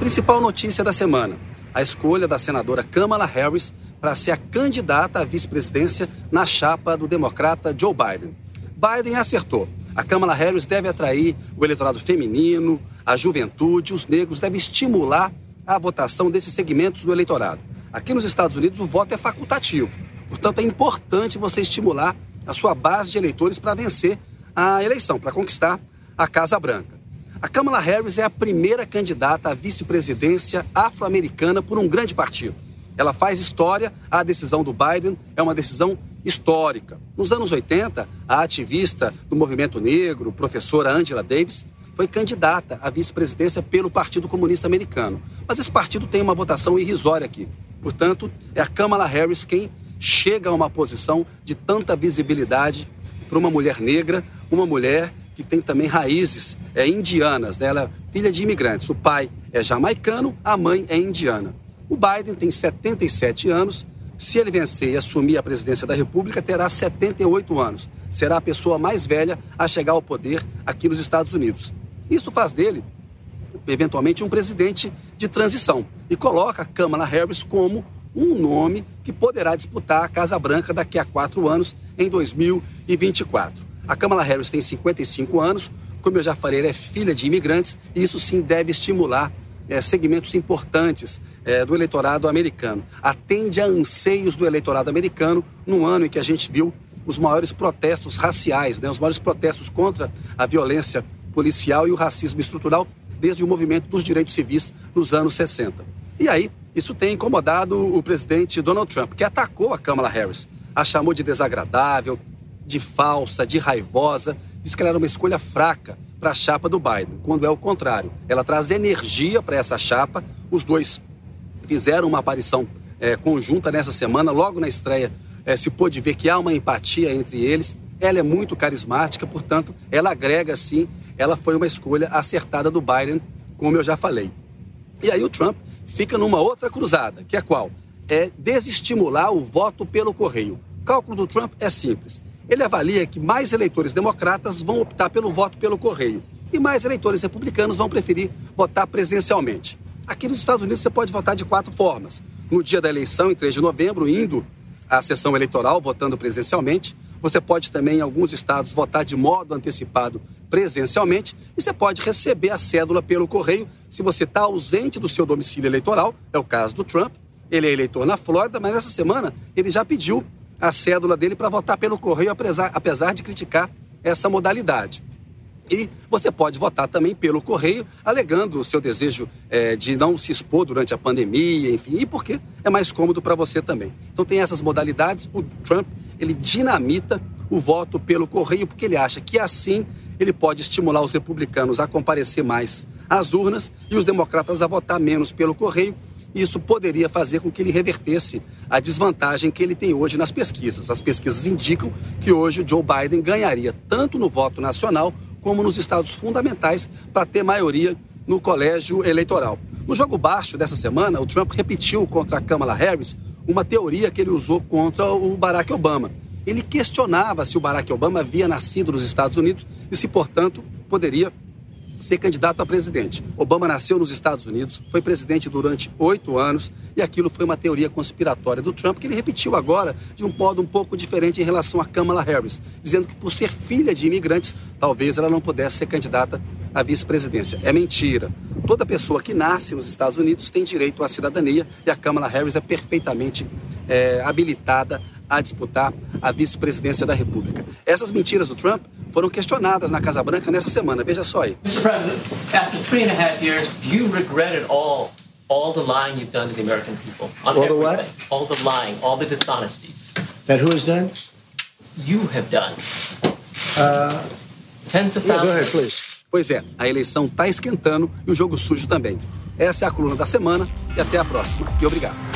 Principal notícia da semana: a escolha da senadora Kamala Harris para ser a candidata à vice-presidência na chapa do democrata Joe Biden. Biden acertou. A Kamala Harris deve atrair o eleitorado feminino, a juventude, os negros, deve estimular a votação desses segmentos do eleitorado. Aqui nos Estados Unidos o voto é facultativo, portanto é importante você estimular a sua base de eleitores para vencer a eleição, para conquistar a Casa Branca. A Kamala Harris é a primeira candidata à vice-presidência afro-americana por um grande partido. Ela faz história, a decisão do Biden é uma decisão histórica. Nos anos 80, a ativista do movimento negro, professora Angela Davis, foi candidata à vice-presidência pelo Partido Comunista Americano. Mas esse partido tem uma votação irrisória aqui. Portanto, é a Kamala Harris quem chega a uma posição de tanta visibilidade para uma mulher negra, uma mulher que tem também raízes é, indianas. Né? Ela é filha de imigrantes. O pai é jamaicano, a mãe é indiana. O Biden tem 77 anos. Se ele vencer e assumir a presidência da República, terá 78 anos. Será a pessoa mais velha a chegar ao poder aqui nos Estados Unidos. Isso faz dele, eventualmente, um presidente de transição e coloca a Kamala Harris como um nome que poderá disputar a Casa Branca daqui a quatro anos, em 2024. A Kamala Harris tem 55 anos, como eu já falei, ela é filha de imigrantes e isso sim deve estimular é, segmentos importantes é, do eleitorado americano. Atende a anseios do eleitorado americano no ano em que a gente viu os maiores protestos raciais, né, os maiores protestos contra a violência policial e o racismo estrutural desde o movimento dos direitos civis nos anos 60. E aí, isso tem incomodado o presidente Donald Trump, que atacou a Kamala Harris, a chamou de desagradável, de falsa, de raivosa, diz que ela era uma escolha fraca para a chapa do Biden, quando é o contrário. Ela traz energia para essa chapa. Os dois fizeram uma aparição é, conjunta nessa semana, logo na estreia é, se pôde ver que há uma empatia entre eles. Ela é muito carismática, portanto, ela agrega sim. Ela foi uma escolha acertada do Biden, como eu já falei. E aí o Trump fica numa outra cruzada, que é qual? É desestimular o voto pelo correio. O cálculo do Trump é simples ele avalia que mais eleitores democratas vão optar pelo voto pelo correio e mais eleitores republicanos vão preferir votar presencialmente. Aqui nos Estados Unidos você pode votar de quatro formas. No dia da eleição, em 3 de novembro, indo à sessão eleitoral, votando presencialmente. Você pode também, em alguns estados, votar de modo antecipado presencialmente. E você pode receber a cédula pelo correio se você está ausente do seu domicílio eleitoral. É o caso do Trump. Ele é eleitor na Flórida, mas nessa semana ele já pediu a cédula dele para votar pelo correio, apesar, apesar de criticar essa modalidade. E você pode votar também pelo correio, alegando o seu desejo é, de não se expor durante a pandemia, enfim, e porque é mais cômodo para você também. Então tem essas modalidades. O Trump ele dinamita o voto pelo correio porque ele acha que assim ele pode estimular os republicanos a comparecer mais às urnas e os democratas a votar menos pelo correio isso poderia fazer com que ele revertesse a desvantagem que ele tem hoje nas pesquisas. As pesquisas indicam que hoje o Joe Biden ganharia tanto no voto nacional como nos estados fundamentais para ter maioria no colégio eleitoral. No jogo baixo dessa semana, o Trump repetiu contra a Kamala Harris uma teoria que ele usou contra o Barack Obama. Ele questionava se o Barack Obama havia nascido nos Estados Unidos e se, portanto, poderia ser candidato a presidente. Obama nasceu nos Estados Unidos, foi presidente durante oito anos e aquilo foi uma teoria conspiratória do Trump que ele repetiu agora de um modo um pouco diferente em relação a Kamala Harris, dizendo que por ser filha de imigrantes, talvez ela não pudesse ser candidata à vice-presidência. É mentira. Toda pessoa que nasce nos Estados Unidos tem direito à cidadania e a Kamala Harris é perfeitamente é, habilitada a disputar a vice-presidência da República. Essas mentiras do Trump foram questionadas na Casa Branca nessa semana. Veja só aí. Mr. President, after three and a half years, you regretted all all the lying you've done to the American people. On all everything. the what? All the lying, all the dishonesties. That who has done? You have done. Uh, Tens of yeah, thousands. Go ahead, please. Pois é, a eleição está esquentando e o jogo sujo também. Essa é a coluna da semana e até a próxima. E obrigado.